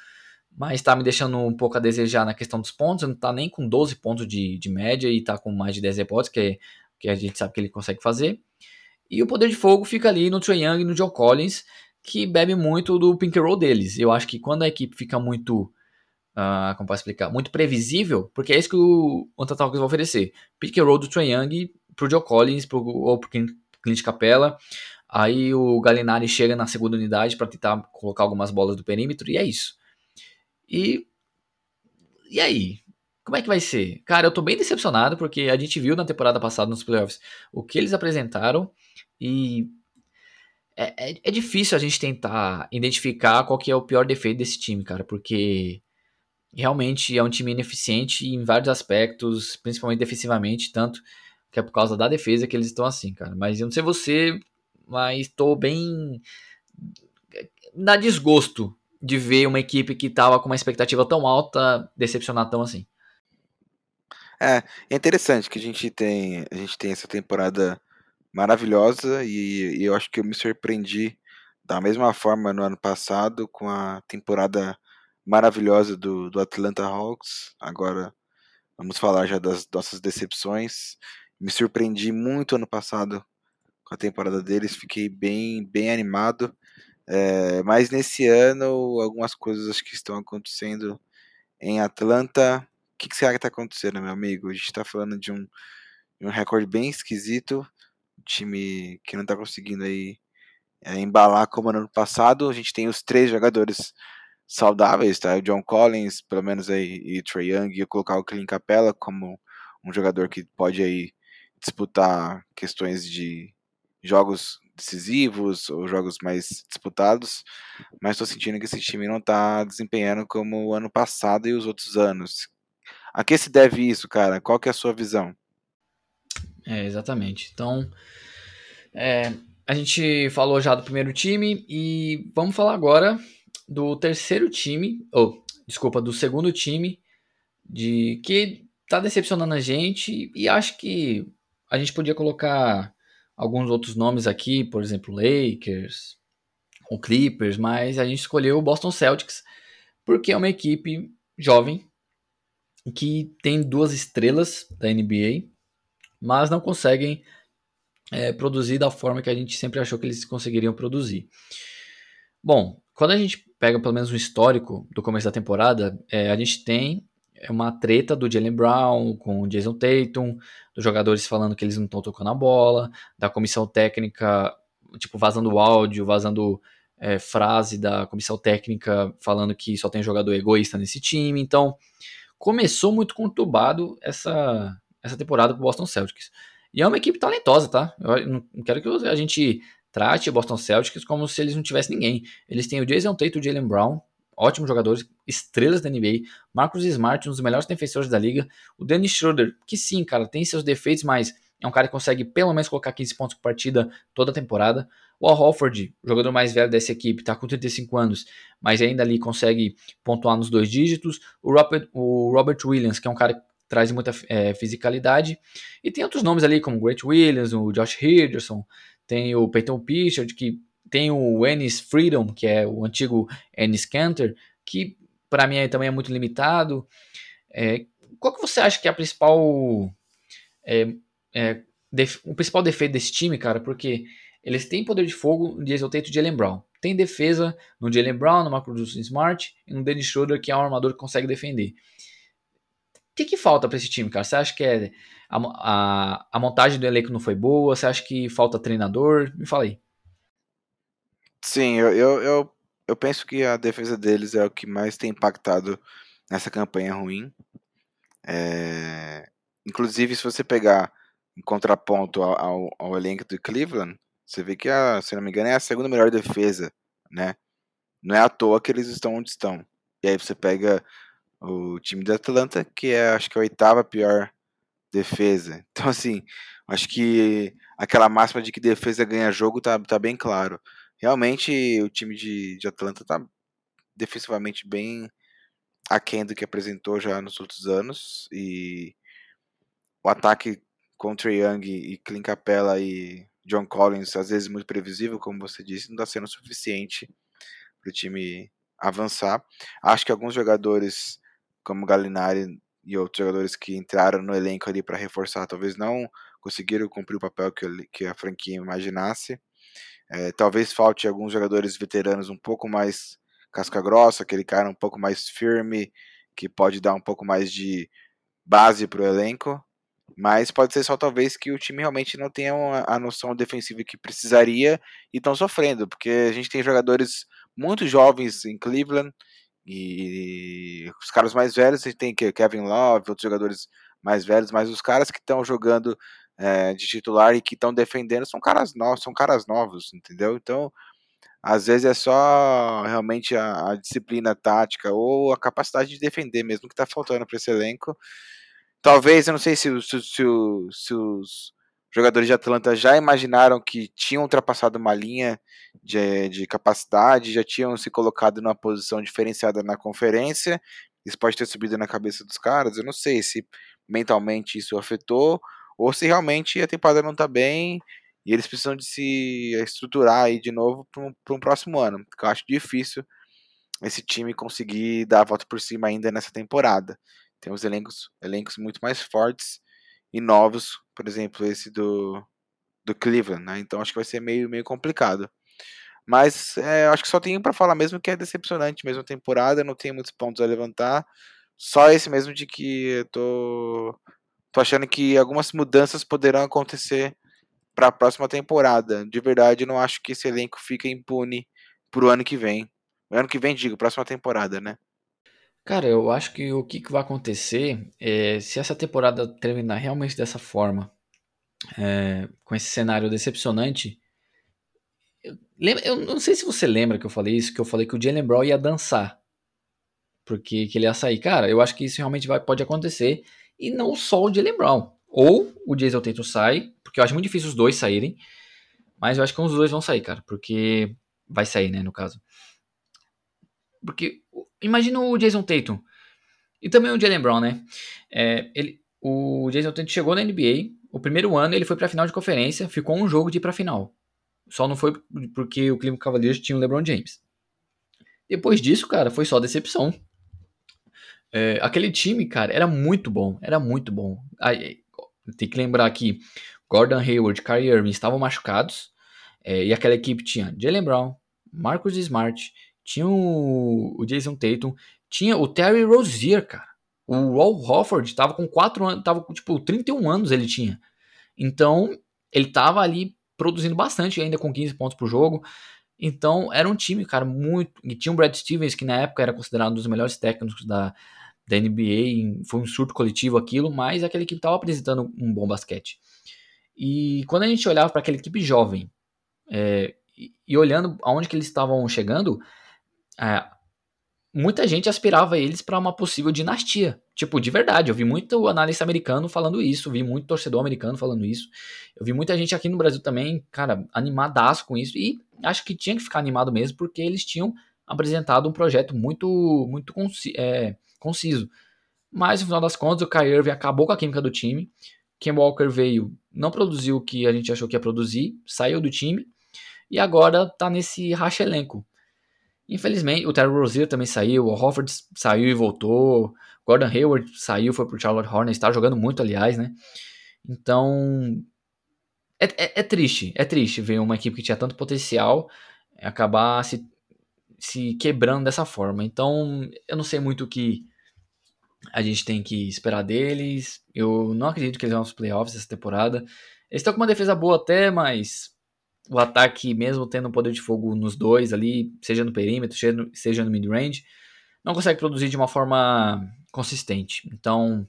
mas está me deixando um pouco a desejar na questão dos pontos. Não está nem com 12 pontos de, de média e está com mais de 10 rebotes, que, é, que a gente sabe que ele consegue fazer. E o poder de fogo fica ali no Trae Young e no Joe Collins, que bebe muito do pink roll deles. Eu acho que quando a equipe fica muito, uh, como posso explicar, muito previsível, porque é isso que o Antatalkers vai oferecer. Pick roll do Trae Young pro Joe Collins pro, ou pro Clint Capella. Aí o Galinari chega na segunda unidade para tentar colocar algumas bolas do perímetro e é isso. E. E aí? Como é que vai ser? Cara, eu tô bem decepcionado porque a gente viu na temporada passada nos playoffs o que eles apresentaram e. É, é, é difícil a gente tentar identificar qual que é o pior defeito desse time, cara, porque realmente é um time ineficiente em vários aspectos, principalmente defensivamente, tanto que é por causa da defesa que eles estão assim, cara. Mas eu não sei você, mas estou bem. dá desgosto de ver uma equipe que tava com uma expectativa tão alta decepcionar tão assim. É, é interessante que a gente tem, a gente tem essa temporada maravilhosa e, e eu acho que eu me surpreendi da mesma forma no ano passado com a temporada maravilhosa do, do Atlanta Hawks. Agora vamos falar já das nossas decepções. Me surpreendi muito ano passado com a temporada deles, fiquei bem, bem animado. É, mas nesse ano, algumas coisas acho que estão acontecendo em Atlanta. O que, que será que está acontecendo, meu amigo? A gente está falando de um, um recorde bem esquisito. Um time que não está conseguindo aí é, embalar como no ano passado. A gente tem os três jogadores saudáveis, tá? O John Collins, pelo menos aí, e Trey Young, e colocar o Clint Capella como um jogador que pode aí disputar questões de jogos decisivos ou jogos mais disputados, mas estou sentindo que esse time não está desempenhando como o ano passado e os outros anos. A que se deve isso, cara? Qual que é a sua visão? É, exatamente. Então, é, a gente falou já do primeiro time e vamos falar agora do terceiro time, ou desculpa, do segundo time de que tá decepcionando a gente e acho que a gente podia colocar alguns outros nomes aqui, por exemplo, Lakers, Clippers, mas a gente escolheu o Boston Celtics porque é uma equipe jovem que tem duas estrelas da NBA, mas não conseguem é, produzir da forma que a gente sempre achou que eles conseguiriam produzir. Bom, quando a gente pega pelo menos um histórico do começo da temporada, é, a gente tem uma treta do Jalen Brown com o Jason Tatum, dos jogadores falando que eles não estão tocando a bola, da comissão técnica, tipo, vazando áudio, vazando é, frase da comissão técnica falando que só tem jogador egoísta nesse time. Então, começou muito conturbado essa, essa temporada com o Boston Celtics. E é uma equipe talentosa, tá? Eu não quero que a gente trate o Boston Celtics como se eles não tivessem ninguém. Eles têm o Jason Tatum e o Jalen Brown, ótimos jogadores, estrelas da NBA. Marcus Smart, um dos melhores defensores da liga. O Dennis Schroeder, que sim, cara, tem seus defeitos, mas é um cara que consegue pelo menos colocar 15 pontos por partida toda a temporada. O Al Horford, jogador mais velho dessa equipe, está com 35 anos, mas ainda ali consegue pontuar nos dois dígitos. O Robert, o Robert Williams, que é um cara que traz muita é, fisicalidade. E tem outros nomes ali, como o Great Williams, o Josh Henderson, tem o Peyton Pritchard, que tem o Ennis Freedom, que é o antigo Ennis Cantor, que para mim também é muito limitado. É, qual que você acha que é a principal é, é, o principal defeito desse time, cara? Porque eles têm poder de fogo no Diesel Tate e Jalen Brown. Tem defesa no Jalen Brown, no Marcus Smart e no Dennis Schroeder, que é um armador que consegue defender. O que, que falta para esse time, cara? Você acha que é a, a, a montagem do elenco não foi boa? Você acha que falta treinador? Me fala aí. Sim, eu, eu, eu, eu, penso que a defesa deles é o que mais tem impactado nessa campanha ruim. É... Inclusive, se você pegar em contraponto ao, ao, ao, elenco do Cleveland, você vê que, a, se não me engano, é a segunda melhor defesa, né? Não é à toa que eles estão onde estão. E aí você pega o time do Atlanta, que é, acho que a oitava pior defesa. Então, assim, acho que aquela máxima de que defesa ganha jogo tá, tá bem claro realmente o time de, de Atlanta tá defensivamente bem aquém do que apresentou já nos outros anos. E o ataque contra Young e Clint Capella e John Collins, às vezes muito previsível, como você disse, não está sendo suficiente para o time avançar. Acho que alguns jogadores, como Gallinari e outros jogadores que entraram no elenco ali para reforçar, talvez não conseguiram cumprir o papel que, que a franquia imaginasse. É, talvez falte alguns jogadores veteranos um pouco mais casca grossa, aquele cara um pouco mais firme, que pode dar um pouco mais de base para o elenco. Mas pode ser só talvez que o time realmente não tenha a noção defensiva que precisaria e estão sofrendo, porque a gente tem jogadores muito jovens em Cleveland e os caras mais velhos, a gente tem Kevin Love, outros jogadores mais velhos, mas os caras que estão jogando é, de titular e que estão defendendo são caras novos, são caras novos, entendeu? Então, às vezes é só realmente a, a disciplina tática ou a capacidade de defender mesmo que está faltando para esse elenco. talvez, eu não sei se, se, se, se os jogadores de Atlanta já imaginaram que tinham ultrapassado uma linha de, de capacidade, já tinham se colocado numa posição diferenciada na conferência. Isso pode ter subido na cabeça dos caras. Eu não sei se mentalmente isso afetou ou se realmente a temporada não está bem e eles precisam de se estruturar aí de novo para um, um, próximo ano. Eu acho difícil esse time conseguir dar a volta por cima ainda nessa temporada. Tem os elencos, elencos muito mais fortes e novos, por exemplo, esse do, do Cleveland, né? Então acho que vai ser meio, meio complicado. Mas é, acho que só tenho para falar mesmo que é decepcionante mesmo a temporada, não tem muitos pontos a levantar. Só esse mesmo de que eu tô, tô achando que algumas mudanças poderão acontecer para a próxima temporada. De verdade, não acho que esse elenco fique impune pro ano que vem. Ano que vem, digo, próxima temporada, né? Cara, eu acho que o que, que vai acontecer é se essa temporada terminar realmente dessa forma, é, com esse cenário decepcionante. Eu, eu, não sei se você lembra que eu falei isso, que eu falei que o Jalen Brown ia dançar. Porque que ele ia sair. Cara, eu acho que isso realmente vai, pode acontecer. E não só o Jalen Brown. Ou o Jason Tatum sai, porque eu acho muito difícil os dois saírem. Mas eu acho que os dois vão sair, cara. Porque vai sair, né, no caso. Porque imagina o Jason Tatum e também o Jalen Brown, né? É, ele, o Jason Tatum chegou na NBA, o primeiro ano ele foi para final de conferência, ficou um jogo de ir para final. Só não foi porque o Cleveland Cavaliers tinha o LeBron James. Depois disso, cara, foi só decepção. É, aquele time, cara, era muito bom, era muito bom. Aí, tem que lembrar que Gordon Hayward, Kyrie Irving estavam machucados é, e aquela equipe tinha Jalen Brown, Marcus Smart, tinha o, o Jason Tatum, tinha o Terry Rozier, cara. O Al Hofford tava com 4 anos, tava com tipo 31 anos ele tinha. Então, ele tava ali produzindo bastante, ainda com 15 pontos por jogo. Então, era um time, cara, muito. E tinha o Brad Stevens, que na época era considerado um dos melhores técnicos da, da NBA. Foi um surto coletivo aquilo, mas aquela equipe estava apresentando um bom basquete. E quando a gente olhava para aquela equipe jovem, é, e, olhando aonde que eles estavam chegando, é, muita gente aspirava eles para uma possível dinastia. Tipo, de verdade, eu vi muito analista americano falando isso, vi muito torcedor americano falando isso. Eu vi muita gente aqui no Brasil também, cara, animadaço com isso. E acho que tinha que ficar animado mesmo, porque eles tinham apresentado um projeto muito, muito é, conciso. Mas no final das contas, o Kyrie Irving acabou com a química do time. Ken Walker veio, não produziu o que a gente achou que ia produzir, saiu do time e agora tá nesse racha elenco. Infelizmente, o Terry Rozier também saiu, o Hofford saiu e voltou, Gordon Hayward saiu, foi pro Charlotte Hornets, está jogando muito, aliás, né? Então, é, é, é, triste, é triste ver uma equipe que tinha tanto potencial acabar se, se quebrando dessa forma. Então, eu não sei muito o que a gente tem que esperar deles. Eu não acredito que eles vão aos playoffs essa temporada. Eles estão com uma defesa boa até, mas o ataque, mesmo tendo um poder de fogo nos dois ali, seja no perímetro, seja no, seja no mid-range, não consegue produzir de uma forma consistente. Então,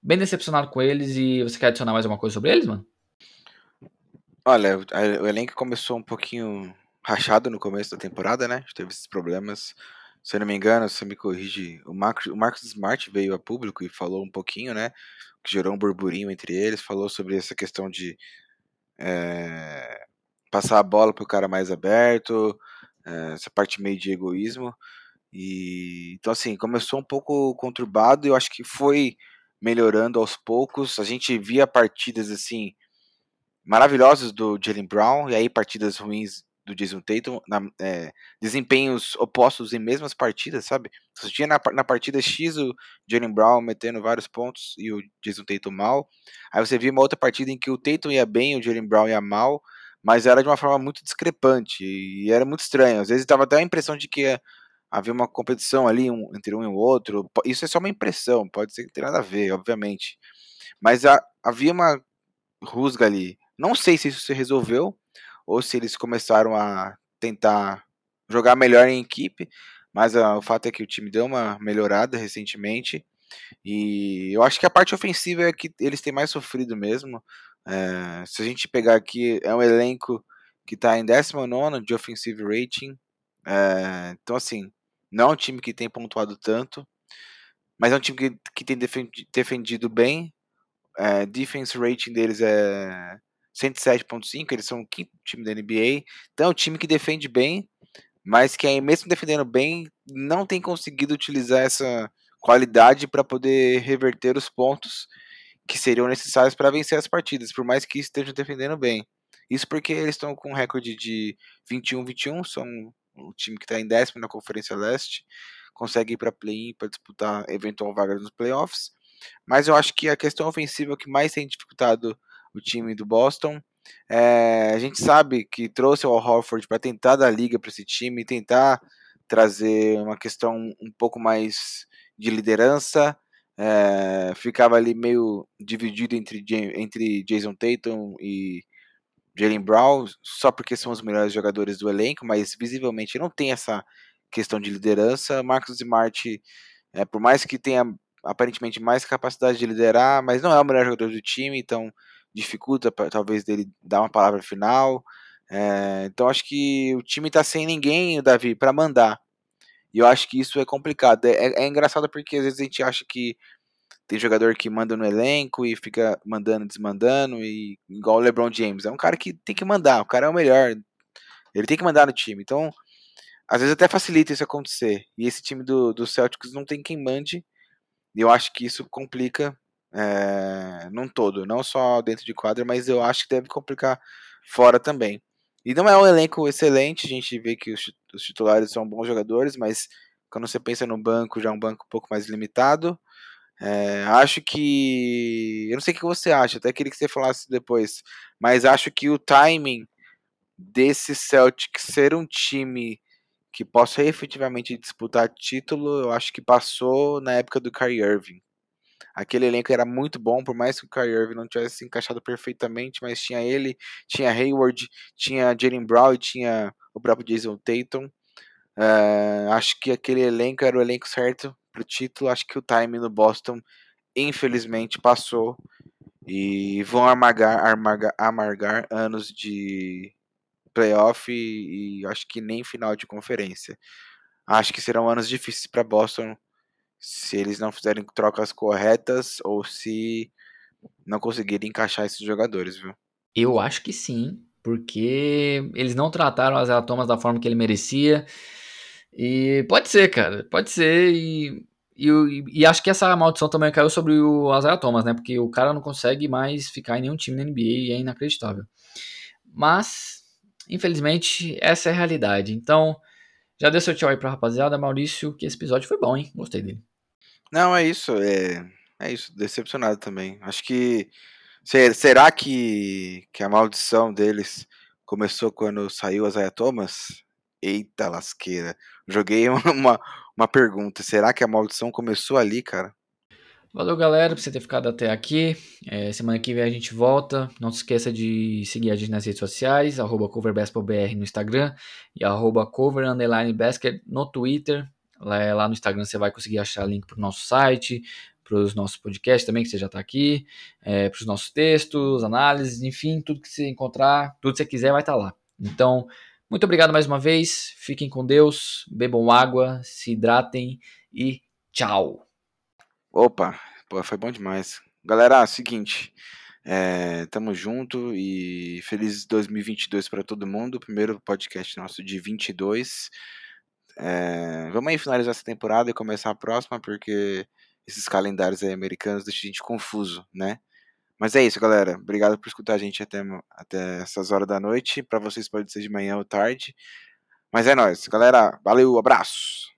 bem decepcionado com eles e você quer adicionar mais alguma coisa sobre eles, mano? Olha, o elenco começou um pouquinho rachado no começo da temporada, né? Teve esses problemas. Se eu não me engano, você me corrige, o Marcos, o Marcos Smart veio a público e falou um pouquinho, né? Que gerou um burburinho entre eles, falou sobre essa questão de é, passar a bola para o cara mais aberto, é, essa parte meio de egoísmo. E então assim, começou um pouco conturbado, eu acho que foi melhorando aos poucos. A gente via partidas assim maravilhosas do Jalen Brown e aí partidas ruins do Jason Tatum, na, é, desempenhos opostos em mesmas partidas, sabe? Você tinha na, na partida X o Jalen Brown metendo vários pontos e o Jason Tatum mal. Aí você via uma outra partida em que o Tatum ia bem, o Jalen Brown ia mal mas era de uma forma muito discrepante e era muito estranho. Às vezes dava até a impressão de que havia uma competição ali um, entre um e o outro. Isso é só uma impressão, pode ser que tenha nada a ver, obviamente. Mas a, havia uma rusga ali. Não sei se isso se resolveu ou se eles começaram a tentar jogar melhor em equipe, mas a, o fato é que o time deu uma melhorada recentemente. E eu acho que a parte ofensiva é que eles têm mais sofrido mesmo. É, se a gente pegar aqui, é um elenco que está em 19 de offensive rating. É, então, assim, não é um time que tem pontuado tanto. mas é um time que, que tem defendido bem. É, defense rating deles é 107.5, eles são o quinto time da NBA. Então é um time que defende bem, mas que mesmo defendendo bem, não tem conseguido utilizar essa qualidade para poder reverter os pontos que seriam necessários para vencer as partidas, por mais que estejam defendendo bem. Isso porque eles estão com um recorde de 21-21, são o time que está em décimo na Conferência Leste, consegue ir para play-in para disputar eventual vaga nos playoffs. Mas eu acho que a questão ofensiva que mais tem dificultado o time do Boston. É, a gente sabe que trouxe o Al Horford para tentar dar liga para esse time, tentar trazer uma questão um pouco mais de liderança. É, ficava ali meio dividido entre, entre Jason Tatum e Jalen Brown, só porque são os melhores jogadores do elenco, mas visivelmente não tem essa questão de liderança. Marcos Smart, é, por mais que tenha aparentemente mais capacidade de liderar, mas não é o melhor jogador do time, então dificulta talvez dele dar uma palavra final. É, então acho que o time está sem ninguém, o Davi, para mandar. E eu acho que isso é complicado. É, é, é, engraçado porque às vezes a gente acha que tem jogador que manda no elenco e fica mandando, desmandando, e igual o LeBron James. É um cara que tem que mandar, o cara é o melhor. Ele tem que mandar no time. Então, às vezes até facilita isso acontecer. E esse time do, do Celtics não tem quem mande. E eu acho que isso complica é, num todo, não só dentro de quadra, mas eu acho que deve complicar fora também. E não é um elenco excelente, a gente vê que os, titulares são bons jogadores, mas quando você pensa no banco, já é um banco um pouco mais limitado. É, acho que. Eu não sei o que você acha, até queria que você falasse depois. Mas acho que o timing desse Celtic ser um time que possa efetivamente disputar título, eu acho que passou na época do Kyrie Irving. Aquele elenco era muito bom, por mais que o Kyrie Irving não tivesse se encaixado perfeitamente, mas tinha ele, tinha Hayward, tinha Jalen Brown e tinha o próprio Jason Tatum. Uh, acho que aquele elenco era o elenco certo para o título. Acho que o time no Boston, infelizmente, passou e vão amargar, amargar, amargar anos de playoff e, e acho que nem final de conferência. Acho que serão anos difíceis para Boston se eles não fizerem trocas corretas ou se não conseguirem encaixar esses jogadores, viu? Eu acho que sim, porque eles não trataram as Thomas da forma que ele merecia. E pode ser, cara, pode ser. E, e, e, acho que essa maldição também caiu sobre o Isaiah Thomas, né? Porque o cara não consegue mais ficar em nenhum time na NBA e é inacreditável. Mas, infelizmente, essa é a realidade. Então, já deu seu tchau aí pra rapaziada, Maurício, que esse episódio foi bom, hein? Gostei dele. Não, é isso. É, é isso. Decepcionado também. Acho que. Será que, que a maldição deles começou quando saiu Isaiah Thomas? Eita lasqueira. Joguei uma, uma pergunta. Será que a maldição começou ali, cara? Valeu, galera, por você ter ficado até aqui. É, semana que vem a gente volta. Não se esqueça de seguir a gente nas redes sociais, arroba no Instagram e arroba no Twitter. Lá, lá no Instagram você vai conseguir achar link para o nosso site, para os nossos podcasts também, que você já está aqui, é, para os nossos textos, análises, enfim, tudo que você encontrar, tudo que você quiser vai estar tá lá. Então, muito obrigado mais uma vez, fiquem com Deus, bebam água, se hidratem e tchau! Opa, pô, foi bom demais. Galera, seguinte, é, tamo junto e feliz 2022 para todo mundo. Primeiro podcast nosso de 22. É, vamos aí finalizar essa temporada e começar a próxima, porque esses calendários aí americanos deixam a gente confuso, né? Mas é isso, galera. Obrigado por escutar a gente até, até essas horas da noite. Para vocês pode ser de manhã ou tarde. Mas é nóis. Galera, valeu, abraço!